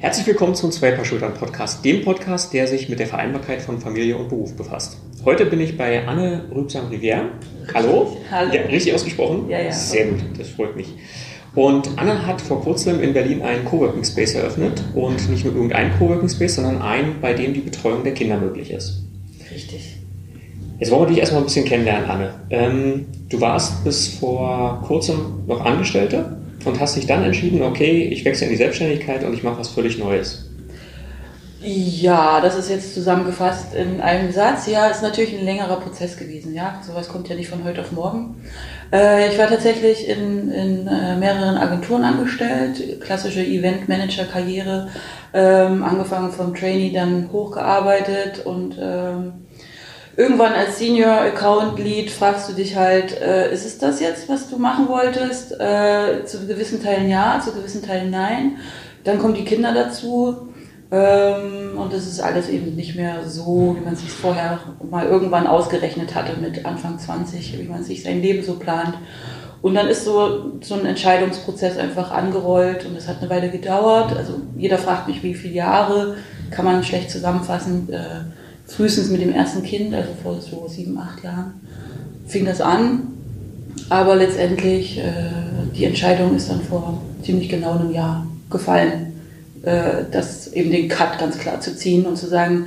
Herzlich willkommen zum Zwei Paar Schultern Podcast, dem Podcast, der sich mit der Vereinbarkeit von Familie und Beruf befasst. Heute bin ich bei Anne Rübsam-Rivière. Hallo? Hallo. Ja, richtig ausgesprochen? Ja, ja. Sehr gut, das freut mich. Und Anne hat vor kurzem in Berlin einen Coworking Space eröffnet und nicht nur irgendein Coworking Space, sondern einen, bei dem die Betreuung der Kinder möglich ist. Richtig. Jetzt wollen wir dich erstmal ein bisschen kennenlernen, Anne. Ähm, du warst bis vor kurzem noch Angestellte und hast dich dann entschieden, okay, ich wechsle in die Selbstständigkeit und ich mache was völlig Neues. Ja, das ist jetzt zusammengefasst in einem Satz. Ja, ist natürlich ein längerer Prozess gewesen. Ja, sowas kommt ja nicht von heute auf morgen. Äh, ich war tatsächlich in, in äh, mehreren Agenturen angestellt, klassische Event-Manager-Karriere, ähm, angefangen vom Trainee, dann hochgearbeitet und ähm, irgendwann als Senior Account Lead fragst du dich halt, äh, ist es das jetzt, was du machen wolltest? Äh, zu gewissen Teilen ja, zu gewissen Teilen nein. Dann kommen die Kinder dazu. Ähm, und das ist alles eben nicht mehr so, wie man sich vorher mal irgendwann ausgerechnet hatte mit Anfang 20, wie man sich sein Leben so plant. Und dann ist so, so ein Entscheidungsprozess einfach angerollt und es hat eine Weile gedauert. Also jeder fragt mich, wie viele Jahre, kann man schlecht zusammenfassen. Äh, frühestens mit dem ersten Kind, also vor so sieben, acht Jahren, fing das an. Aber letztendlich, äh, die Entscheidung ist dann vor ziemlich genau einem Jahr gefallen äh, das eben den Cut ganz klar zu ziehen und zu sagen,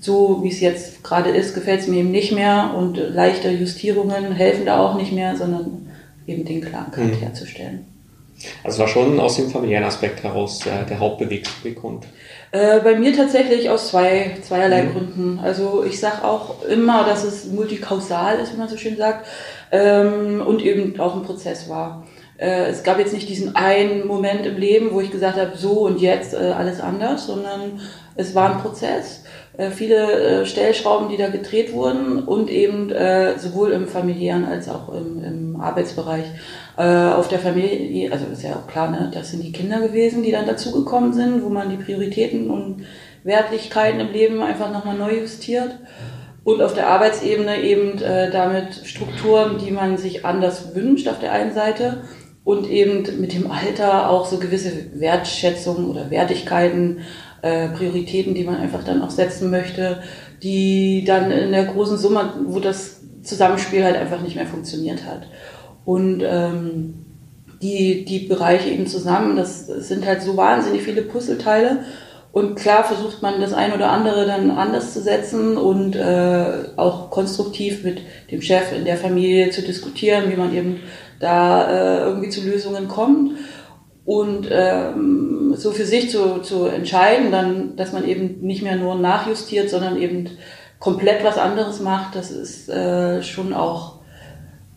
so wie es jetzt gerade ist, gefällt es mir eben nicht mehr und leichte Justierungen helfen da auch nicht mehr, sondern eben den klaren Cut mhm. herzustellen. Also war schon aus dem familiären Aspekt heraus der, der Hauptbeweggrund. Äh, bei mir tatsächlich aus zwei, zweierlei mhm. Gründen. Also ich sage auch immer, dass es multikausal ist, wie man so schön sagt, ähm, und eben auch ein Prozess war. Äh, es gab jetzt nicht diesen einen Moment im Leben, wo ich gesagt habe, so und jetzt äh, alles anders, sondern es war ein Prozess. Äh, viele Stellschrauben, die da gedreht wurden und eben sowohl im familiären als auch im, im Arbeitsbereich. auf der Familie, also ist ja auch klar, ne, das sind die Kinder gewesen, die dann dazugekommen sind, wo man die Prioritäten und Wertlichkeiten im Leben einfach nochmal neu justiert. Und auf der Arbeitsebene eben äh, damit Strukturen, die man sich anders wünscht auf der einen Seite und eben mit dem Alter auch so gewisse Wertschätzungen oder Wertigkeiten, äh, Prioritäten, die man einfach dann auch setzen möchte, die dann in der großen Summe, wo das Zusammenspiel halt einfach nicht mehr funktioniert hat. Und ähm, die, die Bereiche eben zusammen, das sind halt so wahnsinnig viele Puzzleteile. Und klar versucht man das ein oder andere dann anders zu setzen und äh, auch konstruktiv mit dem Chef in der Familie zu diskutieren, wie man eben da äh, irgendwie zu Lösungen kommt. Und ähm, so für sich zu, zu entscheiden, dann, dass man eben nicht mehr nur nachjustiert, sondern eben komplett was anderes macht, das ist äh, schon auch,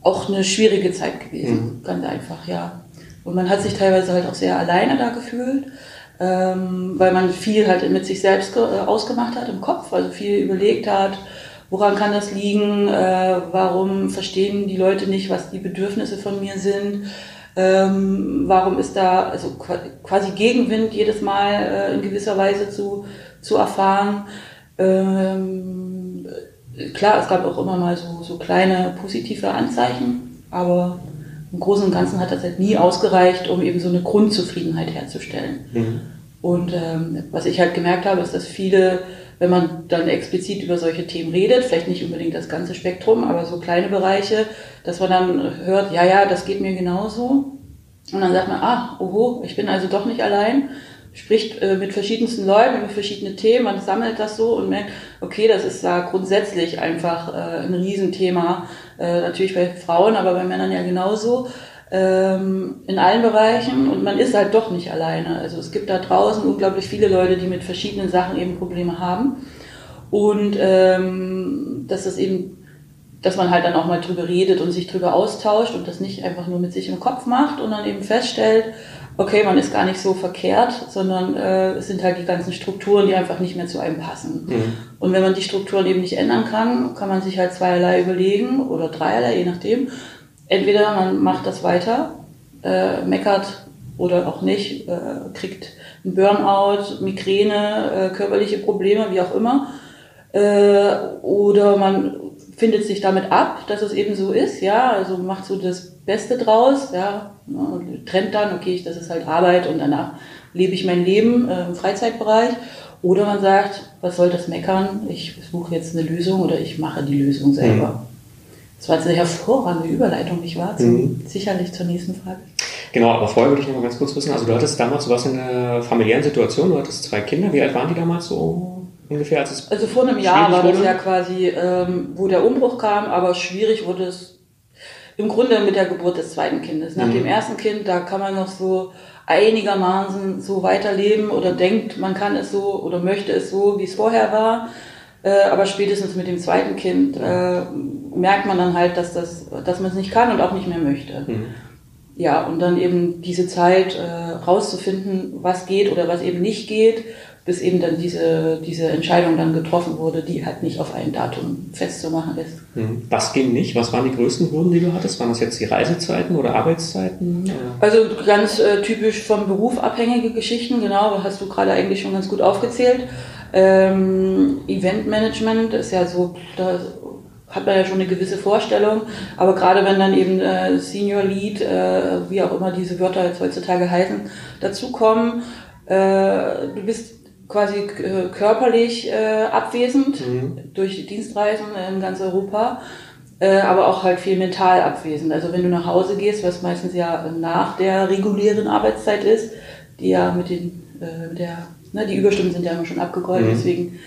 auch eine schwierige Zeit gewesen. Mhm. Ganz einfach, ja. Und man hat sich teilweise halt auch sehr alleine da gefühlt, ähm, weil man viel halt mit sich selbst äh, ausgemacht hat im Kopf, also viel überlegt hat, Woran kann das liegen? Äh, warum verstehen die Leute nicht, was die Bedürfnisse von mir sind? Ähm, warum ist da also quasi Gegenwind jedes Mal äh, in gewisser Weise zu, zu erfahren? Ähm, klar, es gab auch immer mal so, so kleine positive Anzeichen, aber im Großen und Ganzen hat das halt nie ausgereicht, um eben so eine Grundzufriedenheit herzustellen. Mhm. Und ähm, was ich halt gemerkt habe, ist, dass viele wenn man dann explizit über solche Themen redet, vielleicht nicht unbedingt das ganze Spektrum, aber so kleine Bereiche, dass man dann hört, ja, ja, das geht mir genauso. Und dann sagt man, ah, oho, ich bin also doch nicht allein. Spricht äh, mit verschiedensten Leuten über verschiedene Themen, man sammelt das so und merkt, okay, das ist da grundsätzlich einfach äh, ein Riesenthema. Äh, natürlich bei Frauen, aber bei Männern ja genauso ähm, in allen Bereichen und man ist halt doch nicht alleine. Also es gibt da draußen unglaublich viele Leute, die mit verschiedenen Sachen eben Probleme haben und ähm, dass es eben dass man halt dann auch mal drüber redet und sich drüber austauscht und das nicht einfach nur mit sich im Kopf macht und dann eben feststellt, okay, man ist gar nicht so verkehrt, sondern äh, es sind halt die ganzen Strukturen, die einfach nicht mehr zu einem passen. Mhm. Und wenn man die Strukturen eben nicht ändern kann, kann man sich halt zweierlei überlegen oder dreierlei, je nachdem, entweder man macht das weiter, äh, meckert oder auch nicht, äh, kriegt einen Burnout, Migräne, äh, körperliche Probleme, wie auch immer. Äh, oder man findet sich damit ab, dass es eben so ist, ja, also macht so das Beste draus, ja, und trennt dann, okay, das ist halt Arbeit und danach lebe ich mein Leben äh, im Freizeitbereich. Oder man sagt, was soll das meckern? Ich suche jetzt eine Lösung oder ich mache die Lösung selber. Das war jetzt eine hervorragende Überleitung, nicht wahr? Zu, mhm. Sicherlich zur nächsten Frage. Genau, aber vorher würde ich noch mal ganz kurz wissen, also du hattest damals, du warst in einer familiären Situation, du hattest zwei Kinder, wie alt waren die damals so ungefähr? Als es also vor einem Jahr war das ja quasi, ähm, wo der Umbruch kam, aber schwierig wurde es im Grunde mit der Geburt des zweiten Kindes. Nach mhm. dem ersten Kind, da kann man noch so einigermaßen so weiterleben oder denkt, man kann es so oder möchte es so, wie es vorher war. Äh, aber spätestens mit dem zweiten Kind äh, merkt man dann halt, dass, das, dass man es nicht kann und auch nicht mehr möchte. Mhm. Ja, und dann eben diese Zeit äh, rauszufinden, was geht oder was eben nicht geht, bis eben dann diese, diese Entscheidung dann getroffen wurde, die halt nicht auf ein Datum festzumachen ist. Mhm. Was ging nicht? Was waren die größten Hürden, die du hattest? Waren das jetzt die Reisezeiten oder Arbeitszeiten? Also ganz äh, typisch vom Beruf abhängige Geschichten, genau, hast du gerade eigentlich schon ganz gut aufgezählt. Ähm, Eventmanagement ist ja so, da hat man ja schon eine gewisse Vorstellung, aber gerade wenn dann eben äh, Senior Lead, äh, wie auch immer diese Wörter jetzt heutzutage heißen, dazukommen, äh, du bist quasi äh, körperlich äh, abwesend mhm. durch Dienstreisen in ganz Europa, äh, aber auch halt viel mental abwesend. Also wenn du nach Hause gehst, was meistens ja nach der regulären Arbeitszeit ist, die ja mit den äh, mit der Ne, die Überstunden sind ja immer schon abgegolten, mhm. deswegen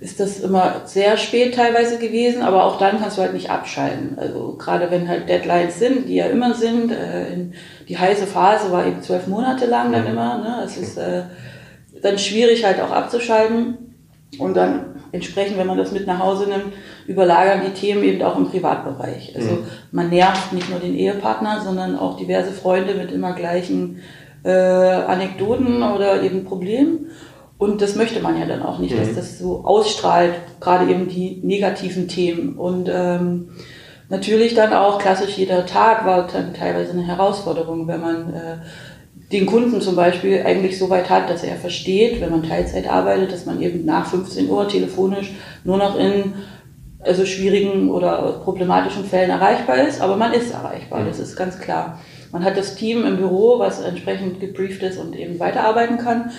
ist das immer sehr spät teilweise gewesen, aber auch dann kannst du halt nicht abschalten. Also gerade wenn halt Deadlines sind, die ja immer sind, äh, die heiße Phase war eben zwölf Monate lang dann mhm. immer. Ne? Es ist äh, dann schwierig halt auch abzuschalten und dann entsprechend, wenn man das mit nach Hause nimmt, überlagern die Themen eben auch im Privatbereich. Also mhm. man nervt nicht nur den Ehepartner, sondern auch diverse Freunde mit immer gleichen äh, Anekdoten oder eben Problemen. Und das möchte man ja dann auch nicht, mhm. dass das so ausstrahlt, gerade eben die negativen Themen. Und ähm, natürlich dann auch klassisch jeder Tag war dann teilweise eine Herausforderung, wenn man äh, den Kunden zum Beispiel eigentlich so weit hat, dass er versteht, wenn man Teilzeit arbeitet, dass man eben nach 15 Uhr telefonisch nur noch in also schwierigen oder problematischen Fällen erreichbar ist, aber man ist erreichbar, das ist ganz klar. Man hat das Team im Büro, was entsprechend gebrieft ist und eben weiterarbeiten kann.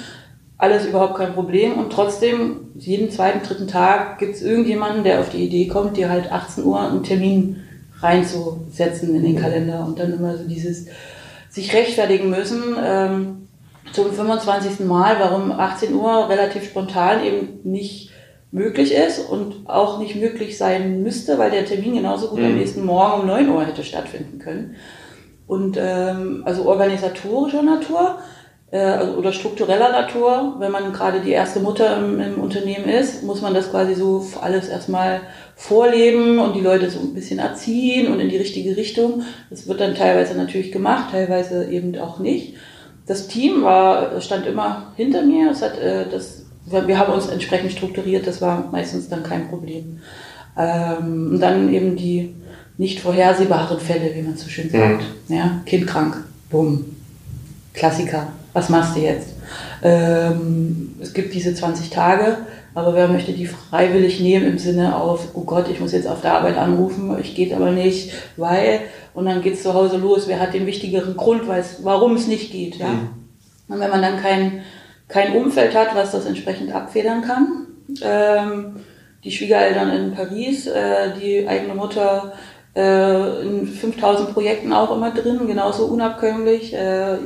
Alles überhaupt kein Problem. Und trotzdem jeden zweiten, dritten Tag gibt es irgendjemanden, der auf die Idee kommt, dir halt 18 Uhr einen Termin reinzusetzen in den Kalender. Und dann immer so dieses sich rechtfertigen müssen ähm, zum 25. Mal, warum 18 Uhr relativ spontan eben nicht möglich ist und auch nicht möglich sein müsste, weil der Termin genauso gut mhm. am nächsten Morgen um 9 Uhr hätte stattfinden können. Und ähm, also organisatorischer Natur also, oder struktureller Natur. Wenn man gerade die erste Mutter im, im, Unternehmen ist, muss man das quasi so alles erstmal vorleben und die Leute so ein bisschen erziehen und in die richtige Richtung. Das wird dann teilweise natürlich gemacht, teilweise eben auch nicht. Das Team war, stand immer hinter mir. Es hat, äh, das, wir haben uns entsprechend strukturiert, das war meistens dann kein Problem. Ähm, und dann eben die nicht vorhersehbaren Fälle, wie man so schön sagt. Mhm. Ja, Kind krank, bumm, Klassiker was machst du jetzt? Ähm, es gibt diese 20 Tage, aber wer möchte die freiwillig nehmen im Sinne auf, oh Gott, ich muss jetzt auf der Arbeit anrufen, ich geht aber nicht, weil, und dann geht's zu Hause los, wer hat den wichtigeren Grund, weiß, warum es nicht geht, ja? Mhm. Und wenn man dann kein, kein Umfeld hat, was das entsprechend abfedern kann, ähm, die Schwiegereltern in Paris, äh, die eigene Mutter äh, in 5000 Projekten auch immer drin, genauso unabkömmlich, äh,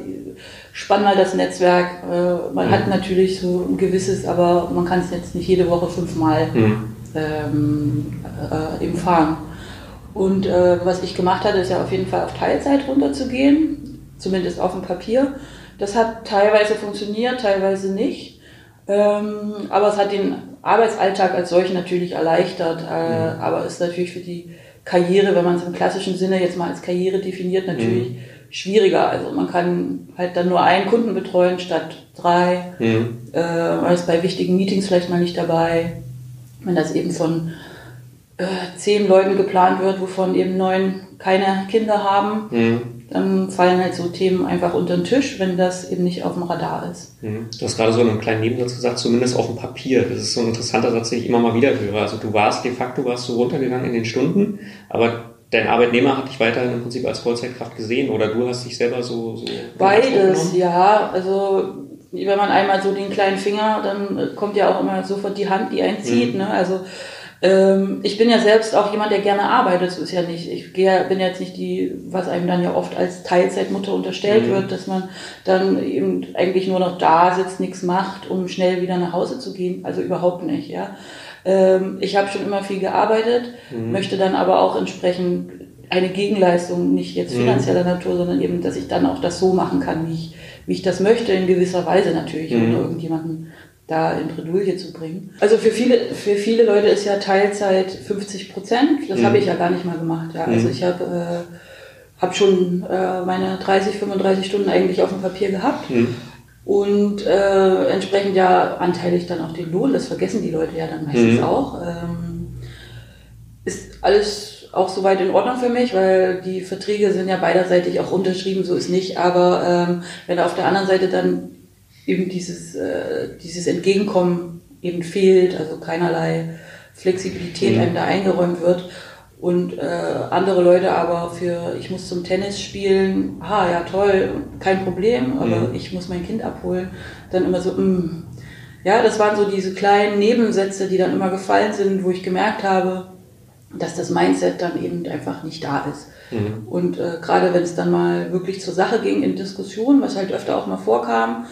spann mal das Netzwerk. Äh, man mhm. hat natürlich so ein gewisses, aber man kann es jetzt nicht jede Woche fünfmal mhm. ähm, äh, eben fahren. Und äh, was ich gemacht hatte, ist ja auf jeden Fall auf Teilzeit runterzugehen, zumindest auf dem Papier. Das hat teilweise funktioniert, teilweise nicht. Ähm, aber es hat den Arbeitsalltag als solchen natürlich erleichtert, äh, mhm. aber ist natürlich für die Karriere, wenn man es im klassischen Sinne jetzt mal als Karriere definiert, natürlich mhm schwieriger. Also man kann halt dann nur einen Kunden betreuen statt drei. Mhm. Äh, man ist bei wichtigen Meetings vielleicht mal nicht dabei. Wenn das eben von äh, zehn Leuten geplant wird, wovon eben neun keine Kinder haben, mhm. dann fallen halt so Themen einfach unter den Tisch, wenn das eben nicht auf dem Radar ist. Mhm. Du hast gerade so einen kleinen Nebensatz gesagt, zumindest auf dem Papier. Das ist so ein interessanter Satz, den ich immer mal wieder höre. Also du warst de facto warst du runtergegangen in den Stunden, aber dein Arbeitnehmer hat dich weiterhin im Prinzip als Vollzeitkraft gesehen oder du hast dich selber so. so Beides, ja. Also wenn man einmal so den kleinen Finger, dann kommt ja auch immer sofort die Hand, die einen zieht. Mhm. Ne? Also ähm, ich bin ja selbst auch jemand, der gerne arbeitet, so ist ja nicht. Ich gehe, bin jetzt nicht die, was einem dann ja oft als Teilzeitmutter unterstellt mhm. wird, dass man dann eben eigentlich nur noch da sitzt, nichts macht, um schnell wieder nach Hause zu gehen. Also überhaupt nicht, ja. Ähm, ich habe schon immer viel gearbeitet, mhm. möchte dann aber auch entsprechend eine Gegenleistung, nicht jetzt mhm. finanzieller mhm. Natur, sondern eben, dass ich dann auch das so machen kann, wie ich, wie ich das möchte, in gewisser Weise natürlich, mhm. ohne irgendjemanden da in Bredouille zu bringen. Also für viele, für viele Leute ist ja Teilzeit 50 Prozent. Das mhm. habe ich ja gar nicht mal gemacht. Ja. Also mhm. ich habe äh, hab schon äh, meine 30, 35 Stunden eigentlich auf dem Papier gehabt. Und äh, entsprechend ja anteilig dann auch den Lohn, das vergessen die Leute ja dann meistens mhm. auch. Ähm, ist alles auch soweit in Ordnung für mich, weil die Verträge sind ja beiderseitig auch unterschrieben, so ist nicht. Aber ähm, wenn auf der anderen Seite dann eben dieses, äh, dieses Entgegenkommen eben fehlt, also keinerlei Flexibilität mhm. einem da eingeräumt wird. Und äh, andere Leute aber für, ich muss zum Tennis spielen, ah ja toll, kein Problem, aber mhm. ich muss mein Kind abholen. Dann immer so, mh. Mm. ja, das waren so diese kleinen Nebensätze, die dann immer gefallen sind, wo ich gemerkt habe, dass das Mindset dann eben einfach nicht da ist. Mhm. Und äh, gerade wenn es dann mal wirklich zur Sache ging in Diskussionen, was halt öfter auch mal vorkam,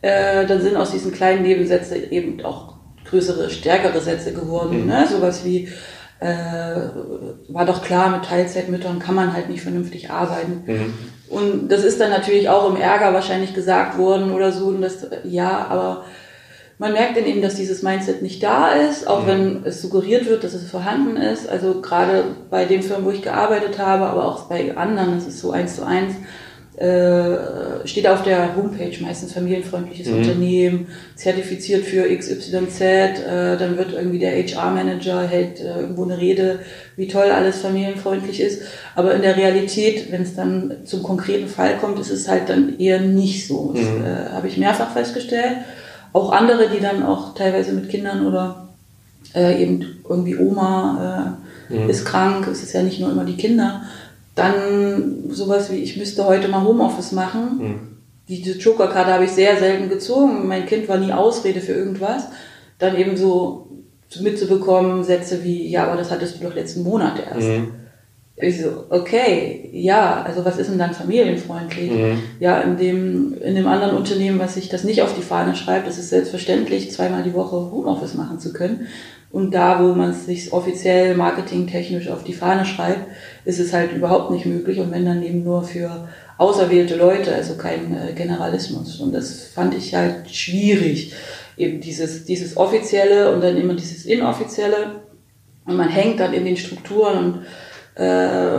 äh, dann sind aus diesen kleinen Nebensätzen eben auch größere, stärkere Sätze geworden. Mhm. Ne? Sowas wie, äh, war doch klar, mit Teilzeitmüttern kann man halt nicht vernünftig arbeiten. Mhm. Und das ist dann natürlich auch im Ärger wahrscheinlich gesagt worden oder so. Und das, ja, aber man merkt dann eben, dass dieses Mindset nicht da ist, auch mhm. wenn es suggeriert wird, dass es vorhanden ist. Also gerade bei den Firmen, wo ich gearbeitet habe, aber auch bei anderen, das ist so eins zu eins, äh, steht auf der Homepage meistens familienfreundliches mhm. Unternehmen, zertifiziert für XYZ, äh, dann wird irgendwie der HR-Manager hält äh, irgendwo eine Rede, wie toll alles familienfreundlich ist. Aber in der Realität, wenn es dann zum konkreten Fall kommt, ist es halt dann eher nicht so. Das mhm. äh, habe ich mehrfach festgestellt. Auch andere, die dann auch teilweise mit Kindern oder äh, eben irgendwie Oma äh, mhm. ist krank, es ist ja nicht nur immer die Kinder, dann sowas wie, ich müsste heute mal Homeoffice machen. Mhm. Diese Joker-Karte habe ich sehr selten gezogen. Mein Kind war nie Ausrede für irgendwas. Dann eben so mitzubekommen, Sätze wie, ja, aber das hattest du doch letzten Monat erst. Mhm. Ich so, okay, ja, also was ist denn dann familienfreundlich? Mhm. Ja, in dem, in dem anderen Unternehmen, was sich das nicht auf die Fahne schreibt, ist es selbstverständlich, zweimal die Woche Homeoffice machen zu können. Und da, wo man es sich offiziell marketingtechnisch auf die Fahne schreibt, ist es halt überhaupt nicht möglich. Und wenn dann eben nur für auserwählte Leute, also kein äh, Generalismus. Und das fand ich halt schwierig. Eben dieses, dieses Offizielle und dann immer dieses Inoffizielle. Und man hängt dann in den Strukturen und äh,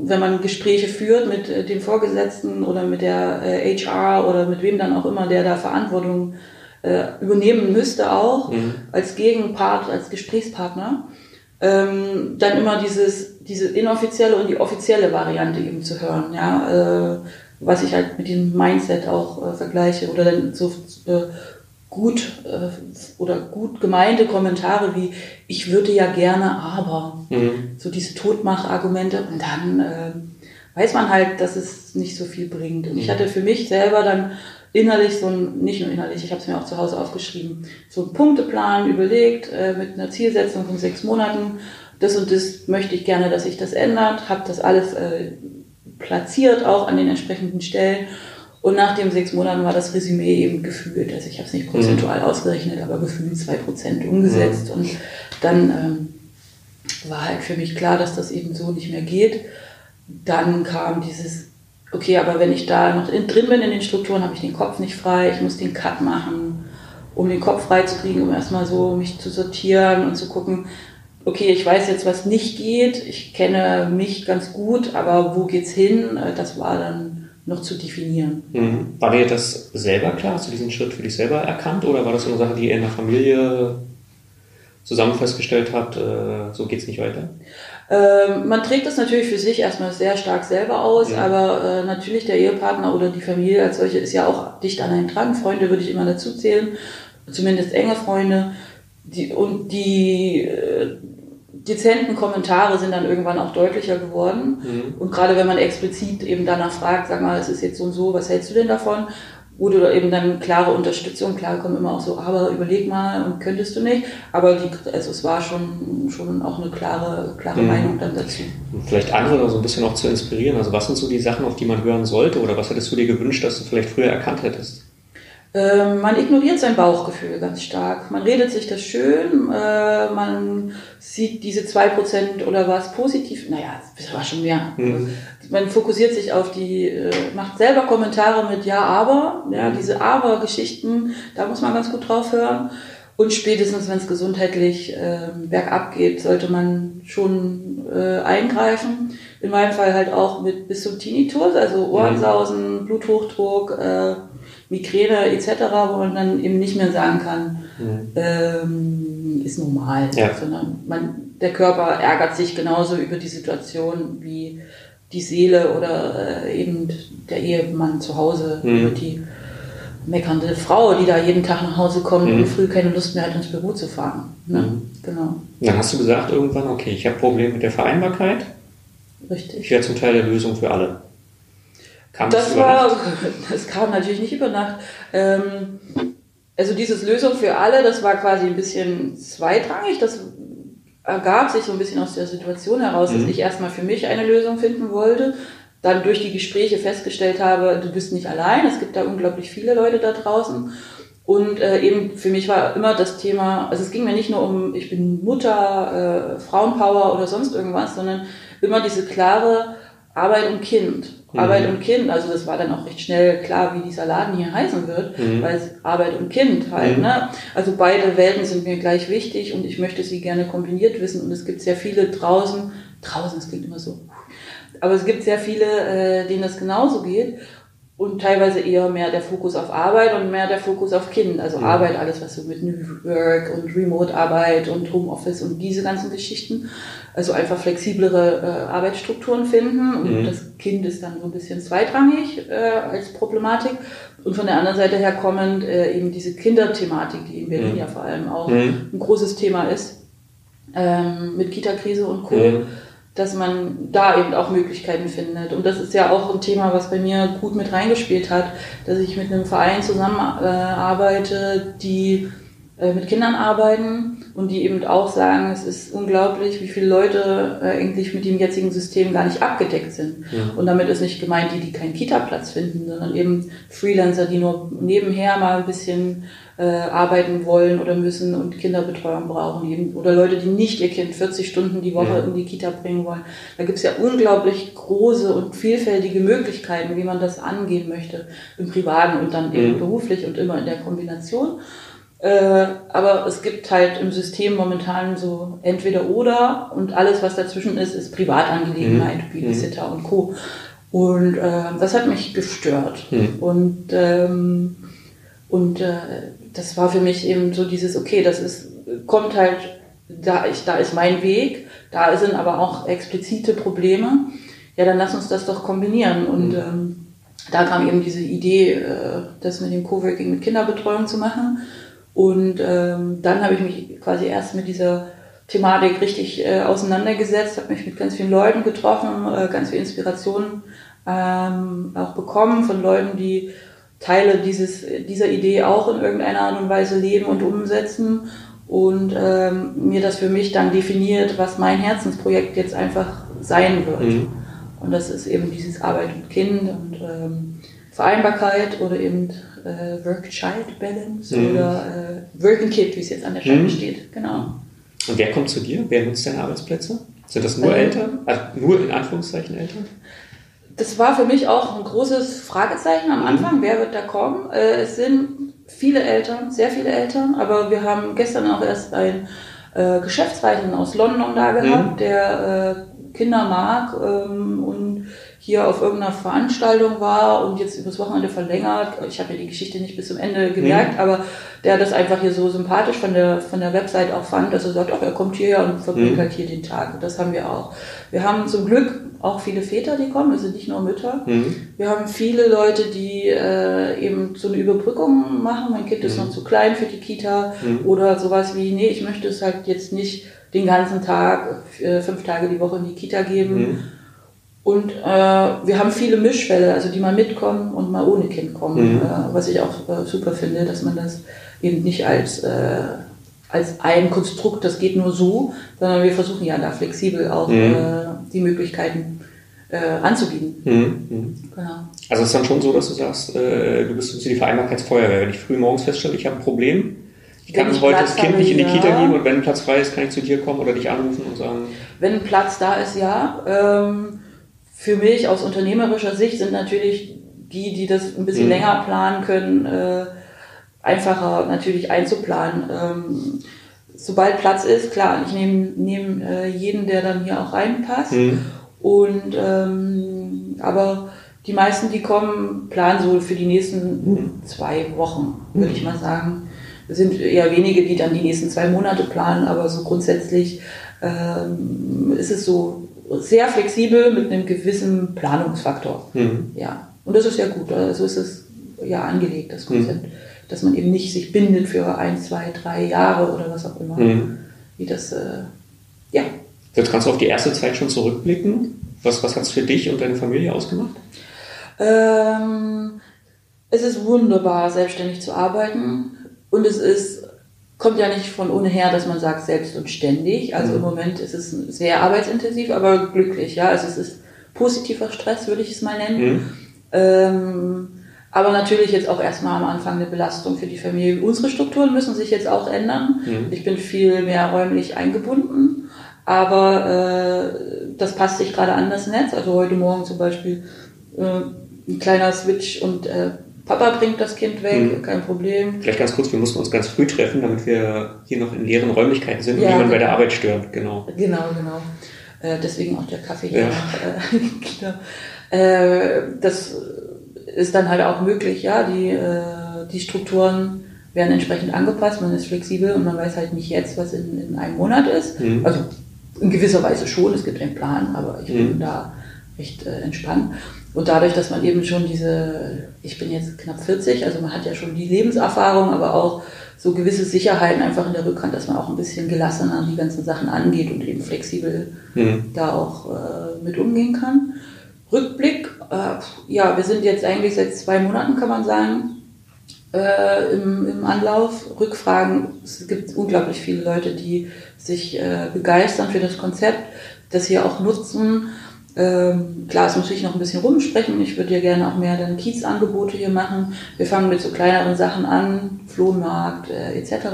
wenn man Gespräche führt mit äh, dem Vorgesetzten oder mit der äh, HR oder mit wem dann auch immer, der da Verantwortung äh, übernehmen müsste auch mhm. als Gegenpart, als Gesprächspartner, ähm, dann immer dieses, diese inoffizielle und die offizielle Variante eben zu hören, ja, äh, was ich halt mit dem Mindset auch äh, vergleiche oder dann so äh, gut äh, oder gut gemeinte Kommentare wie ich würde ja gerne, aber mhm. so diese Totmachargumente und dann äh, weiß man halt, dass es nicht so viel bringt. Und mhm. ich hatte für mich selber dann innerlich so ein, nicht nur innerlich, ich habe es mir auch zu Hause aufgeschrieben, so einen Punkteplan überlegt äh, mit einer Zielsetzung von sechs Monaten. Das und das möchte ich gerne, dass sich das ändert. Habe das alles äh, platziert, auch an den entsprechenden Stellen. Und nach den sechs Monaten war das Resümee eben gefühlt, also ich habe es nicht prozentual mhm. ausgerechnet, aber gefühlt zwei Prozent umgesetzt. Mhm. Und dann ähm, war halt für mich klar, dass das eben so nicht mehr geht. Dann kam dieses okay, aber wenn ich da noch drin bin in den Strukturen, habe ich den Kopf nicht frei, ich muss den Cut machen, um den Kopf frei zu kriegen, um erstmal so mich zu sortieren und zu gucken, okay, ich weiß jetzt, was nicht geht, ich kenne mich ganz gut, aber wo geht's hin? Äh, das war dann noch zu definieren. Mhm. War dir das selber klar? Hast du diesen Schritt für dich selber erkannt oder war das so eine Sache, die ihr in der Familie zusammen festgestellt habt, äh, so geht's nicht weiter? Ähm, man trägt das natürlich für sich erstmal sehr stark selber aus, ja. aber äh, natürlich der Ehepartner oder die Familie als solche ist ja auch dicht an einen dran. Freunde würde ich immer dazu zählen, zumindest enge Freunde. Die, und die äh, dezenten Kommentare sind dann irgendwann auch deutlicher geworden. Mhm. Und gerade wenn man explizit eben danach fragt, sag mal, es ist jetzt so und so, was hältst du denn davon? Du eben dann klare Unterstützung, klar kommen immer auch so, aber überleg mal und könntest du nicht. Aber die, also es war schon, schon auch eine klare, klare mhm. Meinung dann dazu. Vielleicht andere so ein bisschen auch zu inspirieren. Also was sind so die Sachen, auf die man hören sollte oder was hättest du dir gewünscht, dass du vielleicht früher erkannt hättest? Ähm, man ignoriert sein Bauchgefühl ganz stark. Man redet sich das schön, äh, man sieht diese 2% oder was positiv, naja, das war schon mehr. Mhm. Man fokussiert sich auf die, äh, macht selber Kommentare mit Ja, aber, ja, diese Aber-Geschichten, da muss man ganz gut drauf hören. Und spätestens, wenn es gesundheitlich äh, bergab geht, sollte man schon äh, eingreifen. In meinem Fall halt auch mit bis zum Tinnitus, also Ohrensausen, Bluthochdruck, äh, Migräne etc., wo man dann eben nicht mehr sagen kann, mhm. ähm, ist normal, ja. sondern man, der Körper ärgert sich genauso über die Situation wie die Seele oder äh, eben der Ehemann zu Hause mhm. über die meckernde Frau, die da jeden Tag nach Hause kommt mhm. und früh keine Lust mehr hat, ins Büro zu fahren. Ne? Mhm. Genau. Dann hast du gesagt irgendwann, okay, ich habe Probleme mit der Vereinbarkeit. Richtig. Ich werde zum Teil der Lösung für alle. Kam das, das war, das kam natürlich nicht über Nacht. Ähm, also dieses Lösung für alle, das war quasi ein bisschen zweitrangig. Das ergab sich so ein bisschen aus der Situation heraus, mhm. dass ich erstmal für mich eine Lösung finden wollte. Dann durch die Gespräche festgestellt habe, du bist nicht allein. Es gibt da unglaublich viele Leute da draußen. Und äh, eben für mich war immer das Thema, also es ging mir nicht nur um, ich bin Mutter, äh, Frauenpower oder sonst irgendwas, sondern immer diese klare Arbeit und Kind. Mhm. Arbeit und Kind, also das war dann auch recht schnell klar, wie dieser Laden hier heißen wird, mhm. weil es Arbeit und Kind halt, mhm. ne? Also beide Welten sind mir gleich wichtig und ich möchte sie gerne kombiniert wissen und es gibt sehr viele draußen, draußen, das klingt immer so, aber es gibt sehr viele, äh, denen das genauso geht und teilweise eher mehr der Fokus auf Arbeit und mehr der Fokus auf Kind. Also mhm. Arbeit, alles was so mit New Work und Remote-Arbeit und Homeoffice und diese ganzen Geschichten. Also einfach flexiblere äh, Arbeitsstrukturen finden und mhm. das Kind ist dann so ein bisschen zweitrangig äh, als Problematik. Und von der anderen Seite her kommend äh, eben diese Kinderthematik, die in Berlin mhm. ja vor allem auch mhm. ein großes Thema ist, ähm, mit Kita-Krise und Co mhm dass man da eben auch Möglichkeiten findet. Und das ist ja auch ein Thema, was bei mir gut mit reingespielt hat, dass ich mit einem Verein zusammenarbeite, die äh, mit Kindern arbeiten und die eben auch sagen, es ist unglaublich, wie viele Leute äh, eigentlich mit dem jetzigen System gar nicht abgedeckt sind. Ja. Und damit ist nicht gemeint, die, die keinen Kita-Platz finden, sondern eben Freelancer, die nur nebenher mal ein bisschen äh, arbeiten wollen oder müssen und Kinderbetreuung brauchen eben. Oder Leute, die nicht ihr Kind 40 Stunden die Woche ja. in die Kita bringen wollen. Da gibt es ja unglaublich große und vielfältige Möglichkeiten, wie man das angehen möchte. Im Privaten und dann eben mhm. beruflich und immer in der Kombination. Äh, aber es gibt halt im System momentan so entweder oder und alles, was dazwischen ist, ist Privatangelegenheit, mhm. Babysitter und Co. Und äh, das hat mich gestört. Mhm. Und, ähm, und äh, das war für mich eben so dieses, okay, das ist, kommt halt, da, ich, da ist mein Weg, da sind aber auch explizite Probleme. Ja, dann lass uns das doch kombinieren. Und mhm. ähm, da kam eben diese Idee, äh, das mit dem Coworking mit Kinderbetreuung zu machen. Und ähm, dann habe ich mich quasi erst mit dieser Thematik richtig äh, auseinandergesetzt, habe mich mit ganz vielen Leuten getroffen, äh, ganz viel Inspiration ähm, auch bekommen von Leuten, die Teile dieses, dieser Idee auch in irgendeiner Art und Weise leben und umsetzen und ähm, mir das für mich dann definiert, was mein Herzensprojekt jetzt einfach sein wird. Mhm. Und das ist eben dieses Arbeit mit Kind und ähm, Vereinbarkeit oder eben äh, Work-Child-Balance mhm. oder äh, Work-and-Kid, wie es jetzt an der Stelle mhm. steht. Genau. Und wer kommt zu dir? Wer nutzt deine Arbeitsplätze? Sind das nur ähm, Eltern? Also nur in Anführungszeichen Eltern? das war für mich auch ein großes Fragezeichen am Anfang. Mhm. Wer wird da kommen? Äh, es sind viele Eltern, sehr viele Eltern, aber wir haben gestern auch erst einen äh, Geschäftsreisenden aus London da gehabt, mhm. der äh, Kinder mag ähm, und hier auf irgendeiner Veranstaltung war und jetzt übers Wochenende verlängert. Ich habe ja die Geschichte nicht bis zum Ende gemerkt, mhm. aber der das einfach hier so sympathisch von der, von der Website auch fand, dass er sagt, ach, er kommt hierher und verbringt mhm. halt hier den Tag. Das haben wir auch. Wir haben zum Glück auch viele Väter, die kommen, wir sind nicht nur Mütter. Mhm. Wir haben viele Leute, die äh, eben so eine Überbrückung machen. Mein Kind ist mhm. noch zu klein für die Kita mhm. oder sowas wie, nee, ich möchte es halt jetzt nicht den ganzen Tag, äh, fünf Tage die Woche in die Kita geben. Und äh, wir haben viele Mischfälle, also die mal mitkommen und mal ohne Kind kommen, Mhm. äh, was ich auch äh, super finde, dass man das eben nicht als, äh, als ein Konstrukt, das geht nur so, sondern wir versuchen ja da flexibel auch Mhm. äh, die Möglichkeiten äh, anzubieten. Mhm. Mhm. Genau. Also es ist dann schon so, dass du sagst, äh, du bist so die Vereinbarkeitsfeuerwehr. Wenn ich früh morgens feststelle, ich habe ein Problem, ich kann ich heute Platz das Kind habe, nicht in die ja. Kita geben und wenn ein Platz frei ist, kann ich zu dir kommen oder dich anrufen und sagen, Wenn ein Platz da ist, ja. Ähm, für mich aus unternehmerischer Sicht sind natürlich die, die das ein bisschen Mhm. länger planen können, äh, einfacher natürlich einzuplanen. Ähm, sobald Platz ist, klar, ich nehme nehm, äh, jeden, der dann hier auch reinpasst. hm, Und ähm, aber die meisten, die kommen, planen so für die nächsten zwei Wochen, würde ich mal sagen. Es sind eher wenige, die dann die nächsten zwei Monate planen, aber so grundsätzlich ähm, ist es so sehr flexibel mit einem gewissen Planungsfaktor. hm, Ja, und das ist ja gut. äh, So ist es ja angelegt, das Konzept, dass man eben nicht sich bindet für ein, zwei, drei Jahre oder was auch immer, hm. wie das äh, ja Jetzt kannst du auf die erste Zeit schon zurückblicken. Was, was hat es für dich und deine Familie ausgemacht? Ähm, es ist wunderbar, selbstständig zu arbeiten. Und es ist, kommt ja nicht von ohne her, dass man sagt, selbst und ständig. Also im Moment ist es sehr arbeitsintensiv, aber glücklich, ja. Also es ist positiver Stress, würde ich es mal nennen. Hm, Ähm, aber natürlich jetzt auch erstmal am Anfang eine Belastung für die Familie. Unsere Strukturen müssen sich jetzt auch ändern. Mhm. Ich bin viel mehr räumlich eingebunden, aber äh, das passt sich gerade an das Netz. Also heute Morgen zum Beispiel äh, ein kleiner Switch und äh, Papa bringt das Kind weg, Mhm. kein Problem. Vielleicht ganz kurz, wir mussten uns ganz früh treffen, damit wir hier noch in leeren Räumlichkeiten sind und Ja, niemand bei genau. der Arbeit stört. Genau. Genau, genau. Äh, deswegen auch der Kaffee hier. Ja. Äh, genau. äh, das ist dann halt auch möglich, ja. Die, äh, die Strukturen werden entsprechend angepasst, man ist flexibel und man weiß halt nicht jetzt, was in, in einem Monat ist. Mhm. Also in gewisser Weise schon, es gibt einen Plan, aber ich bin Mhm. da recht äh, entspannt. Und dadurch, dass man eben schon diese, ich bin jetzt knapp 40, also man hat ja schon die Lebenserfahrung, aber auch so gewisse Sicherheiten einfach in der Rückhand, dass man auch ein bisschen gelassener die ganzen Sachen angeht und eben flexibel Hm. da auch äh, mit umgehen kann. Rückblick, äh, ja, wir sind jetzt eigentlich seit zwei Monaten, kann man sagen, äh, im, im Anlauf. Rückfragen, es gibt unglaublich viele Leute, die sich äh, begeistern für das Konzept, das hier auch nutzen. Ähm, klar, es muss ich noch ein bisschen rumsprechen. Ich würde ja gerne auch mehr dann Kiezangebote hier machen. Wir fangen mit so kleineren Sachen an, Flohmarkt äh, etc.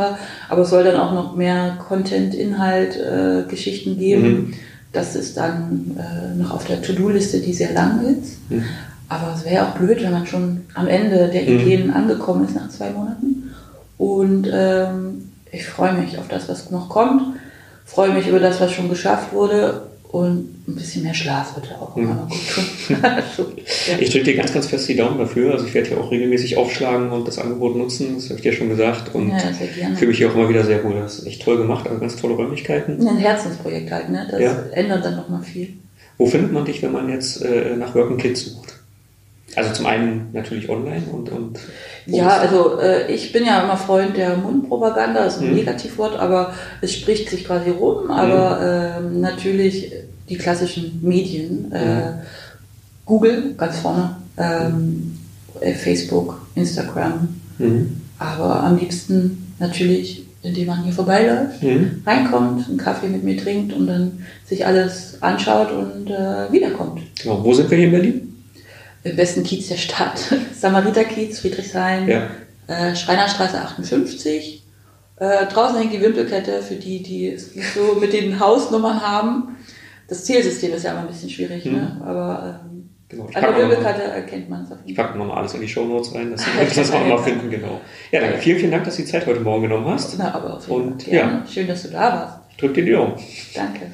Aber es soll dann auch noch mehr Content, Inhalt, äh, Geschichten geben. Mhm. Das ist dann äh, noch auf der To-Do-Liste, die sehr lang ist. Mhm. Aber es wäre auch blöd, wenn man schon am Ende der Mhm. Ideen angekommen ist nach zwei Monaten. Und ähm, ich freue mich auf das, was noch kommt. Freue mich über das, was schon geschafft wurde. Und ein bisschen mehr Schlaf wird auch. Mhm. Ja. Ich drücke dir ganz, ganz fest die Daumen dafür. Also ich werde hier auch regelmäßig aufschlagen und das Angebot nutzen. Das habe ich dir schon gesagt. Und ja, fühle mich hier auch immer wieder sehr wohl. Das ist echt toll gemacht. Also ganz tolle Räumlichkeiten. Ein Herzensprojekt halt, ne? Das Ja. ändert dann nochmal viel. Wo findet man dich, wenn man jetzt äh, nach Working Kids sucht? Also zum einen natürlich online und, und Ja, also äh, ich bin ja immer Freund der Mundpropaganda, das ist ein Mhm. Negativwort, aber es spricht sich quasi rum. Aber ähm, natürlich die klassischen Medien, äh, Google ganz vorne, ähm, äh, Facebook, Instagram, Mhm. aber am liebsten natürlich, indem man hier vorbeiläuft, Mhm. reinkommt, einen Kaffee mit mir trinkt und dann sich alles anschaut und äh, wiederkommt. Genau. Wo sind wir hier in Berlin? Im besten Kiez der Stadt. Samariterkiez, Friedrichshain, Ja. äh, Schreinerstraße 58. Äh, draußen hängt die Wimpelkette für die, die es nicht so mit den Hausnummern haben. Das Zielsystem ist ja immer ein bisschen schwierig, ne? aber ähm, Genau. Ich an der packe nochmal Wimpelkette erkennt man es auf ich jeden Fall. pack noch mal alles in die Shownotes rein, dass Sie das auch nochmal finden. Genau. Ja, danke. Vielen, vielen Dank, dass du die Zeit heute Morgen genommen hast. Na, aber auf jeden Und, Fall gerne. Schön, dass du da warst. Ich drücke dir die Daumen. Danke.